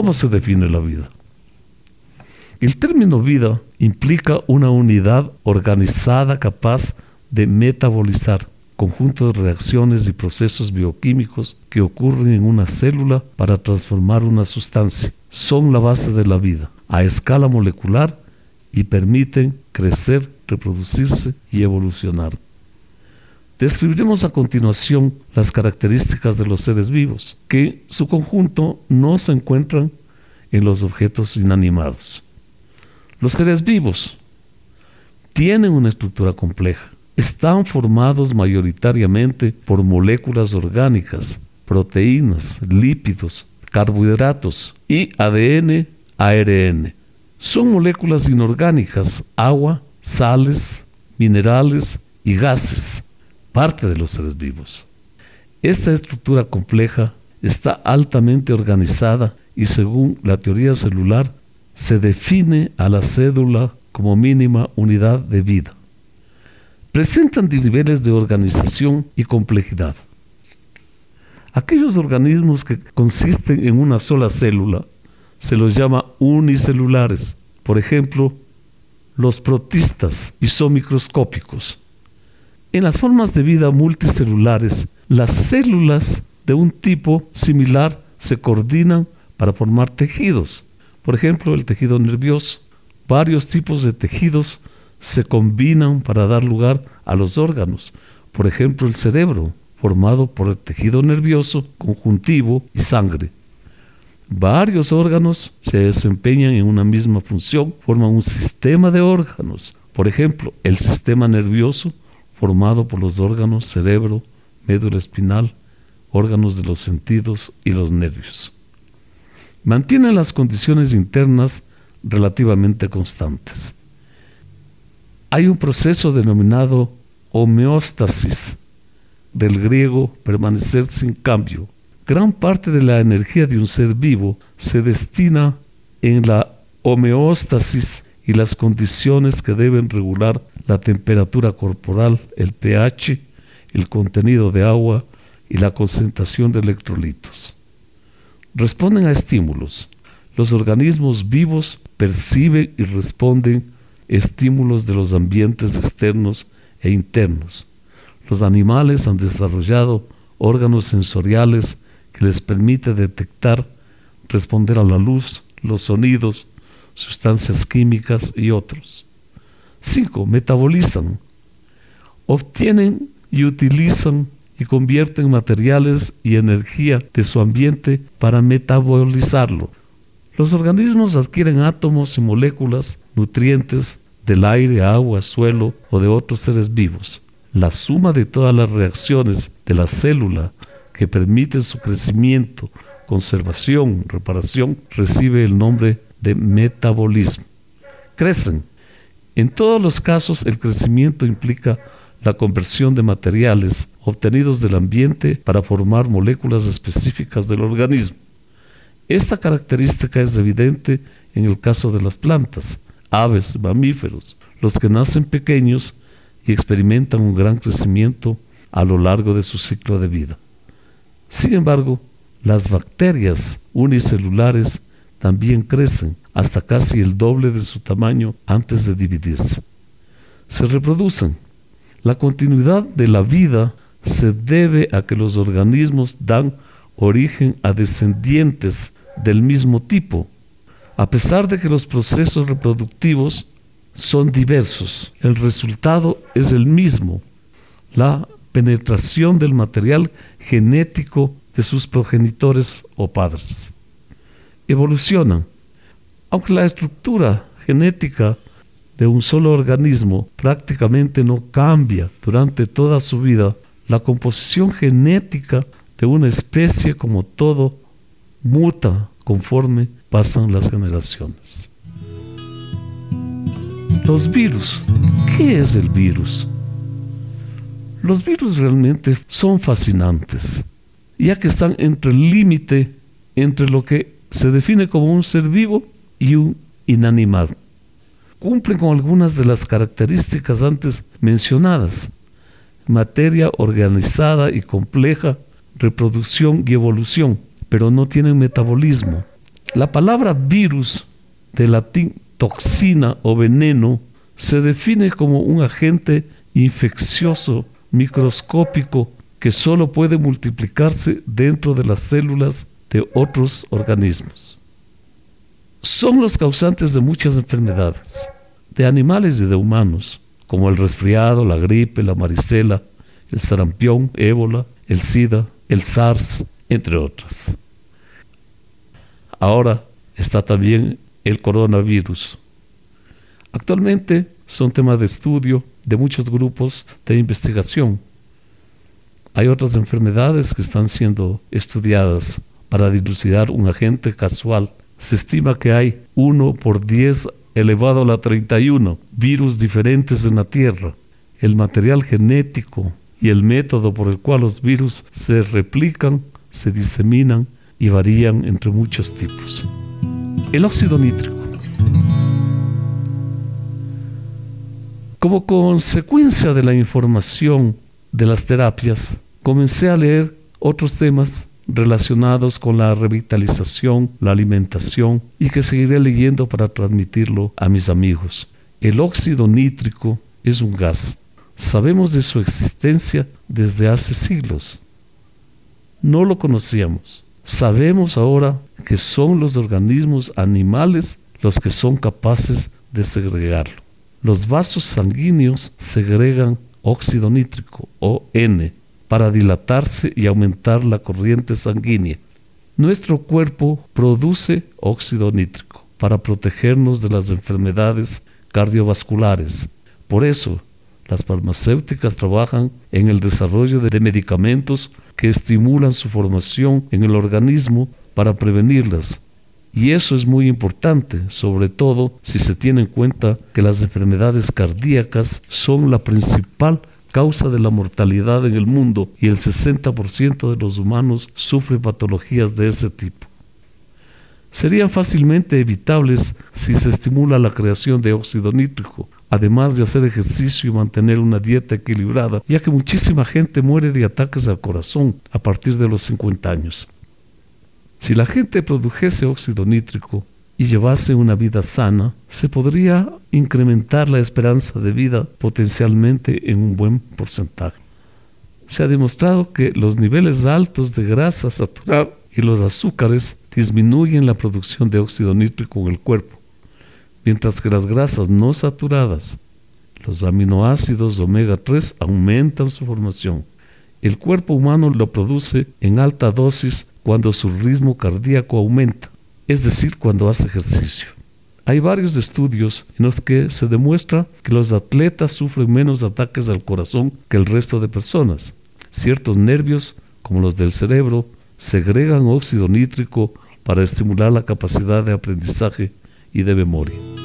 ¿Cómo se define la vida? El término vida implica una unidad organizada capaz de metabolizar conjunto de reacciones y procesos bioquímicos que ocurren en una célula para transformar una sustancia. Son la base de la vida a escala molecular y permiten crecer, reproducirse y evolucionar. Describiremos a continuación las características de los seres vivos, que su conjunto no se encuentran en los objetos inanimados. Los seres vivos tienen una estructura compleja. Están formados mayoritariamente por moléculas orgánicas, proteínas, lípidos, carbohidratos y ADN, ARN. Son moléculas inorgánicas, agua, sales, minerales y gases parte de los seres vivos. Esta estructura compleja está altamente organizada y según la teoría celular se define a la cédula como mínima unidad de vida. Presentan niveles de organización y complejidad. Aquellos organismos que consisten en una sola célula se los llama unicelulares. Por ejemplo, los protistas y son microscópicos. En las formas de vida multicelulares, las células de un tipo similar se coordinan para formar tejidos. Por ejemplo, el tejido nervioso. Varios tipos de tejidos se combinan para dar lugar a los órganos. Por ejemplo, el cerebro, formado por el tejido nervioso, conjuntivo y sangre. Varios órganos se desempeñan en una misma función, forman un sistema de órganos. Por ejemplo, el sistema nervioso formado por los órganos cerebro, médula espinal, órganos de los sentidos y los nervios. Mantiene las condiciones internas relativamente constantes. Hay un proceso denominado homeostasis, del griego permanecer sin cambio. Gran parte de la energía de un ser vivo se destina en la homeostasis y las condiciones que deben regular la temperatura corporal, el pH, el contenido de agua y la concentración de electrolitos. Responden a estímulos. Los organismos vivos perciben y responden estímulos de los ambientes externos e internos. Los animales han desarrollado órganos sensoriales que les permite detectar, responder a la luz, los sonidos, sustancias químicas y otros. 5. Metabolizan. Obtienen y utilizan y convierten materiales y energía de su ambiente para metabolizarlo. Los organismos adquieren átomos y moléculas, nutrientes del aire, agua, suelo o de otros seres vivos. La suma de todas las reacciones de la célula que permiten su crecimiento, conservación, reparación, recibe el nombre de metabolismo. Crecen. En todos los casos el crecimiento implica la conversión de materiales obtenidos del ambiente para formar moléculas específicas del organismo. Esta característica es evidente en el caso de las plantas, aves, mamíferos, los que nacen pequeños y experimentan un gran crecimiento a lo largo de su ciclo de vida. Sin embargo, las bacterias unicelulares también crecen hasta casi el doble de su tamaño antes de dividirse. Se reproducen. La continuidad de la vida se debe a que los organismos dan origen a descendientes del mismo tipo. A pesar de que los procesos reproductivos son diversos, el resultado es el mismo, la penetración del material genético de sus progenitores o padres evolucionan. Aunque la estructura genética de un solo organismo prácticamente no cambia durante toda su vida, la composición genética de una especie como todo muta conforme pasan las generaciones. Los virus. ¿Qué es el virus? Los virus realmente son fascinantes, ya que están entre el límite entre lo que se define como un ser vivo y un inanimado. Cumplen con algunas de las características antes mencionadas. Materia organizada y compleja, reproducción y evolución, pero no tienen metabolismo. La palabra virus, de latín toxina o veneno, se define como un agente infeccioso microscópico que solo puede multiplicarse dentro de las células de otros organismos. Son los causantes de muchas enfermedades, de animales y de humanos, como el resfriado, la gripe, la varicela, el sarampión, ébola, el SIDA, el SARS, entre otras. Ahora está también el coronavirus. Actualmente son temas de estudio de muchos grupos de investigación. Hay otras enfermedades que están siendo estudiadas para dilucidar un agente casual. Se estima que hay uno por 10 elevado a la 31 virus diferentes en la Tierra. El material genético y el método por el cual los virus se replican, se diseminan y varían entre muchos tipos. El óxido nítrico. Como consecuencia de la información de las terapias, comencé a leer otros temas relacionados con la revitalización, la alimentación y que seguiré leyendo para transmitirlo a mis amigos. El óxido nítrico es un gas. Sabemos de su existencia desde hace siglos. No lo conocíamos. Sabemos ahora que son los organismos animales los que son capaces de segregarlo. Los vasos sanguíneos segregan óxido nítrico o N para dilatarse y aumentar la corriente sanguínea. Nuestro cuerpo produce óxido nítrico para protegernos de las enfermedades cardiovasculares. Por eso, las farmacéuticas trabajan en el desarrollo de medicamentos que estimulan su formación en el organismo para prevenirlas. Y eso es muy importante, sobre todo si se tiene en cuenta que las enfermedades cardíacas son la principal causa de la mortalidad en el mundo y el 60% de los humanos sufren patologías de ese tipo serían fácilmente evitables si se estimula la creación de óxido nítrico, además de hacer ejercicio y mantener una dieta equilibrada, ya que muchísima gente muere de ataques al corazón a partir de los 50 años. Si la gente produjese óxido nítrico y llevase una vida sana, se podría incrementar la esperanza de vida potencialmente en un buen porcentaje. Se ha demostrado que los niveles altos de grasa saturada y los azúcares disminuyen la producción de óxido nítrico en el cuerpo, mientras que las grasas no saturadas, los aminoácidos omega 3, aumentan su formación. El cuerpo humano lo produce en alta dosis cuando su ritmo cardíaco aumenta, es decir, cuando hace ejercicio. Hay varios estudios en los que se demuestra que los atletas sufren menos ataques al corazón que el resto de personas. Ciertos nervios, como los del cerebro, segregan óxido nítrico para estimular la capacidad de aprendizaje y de memoria.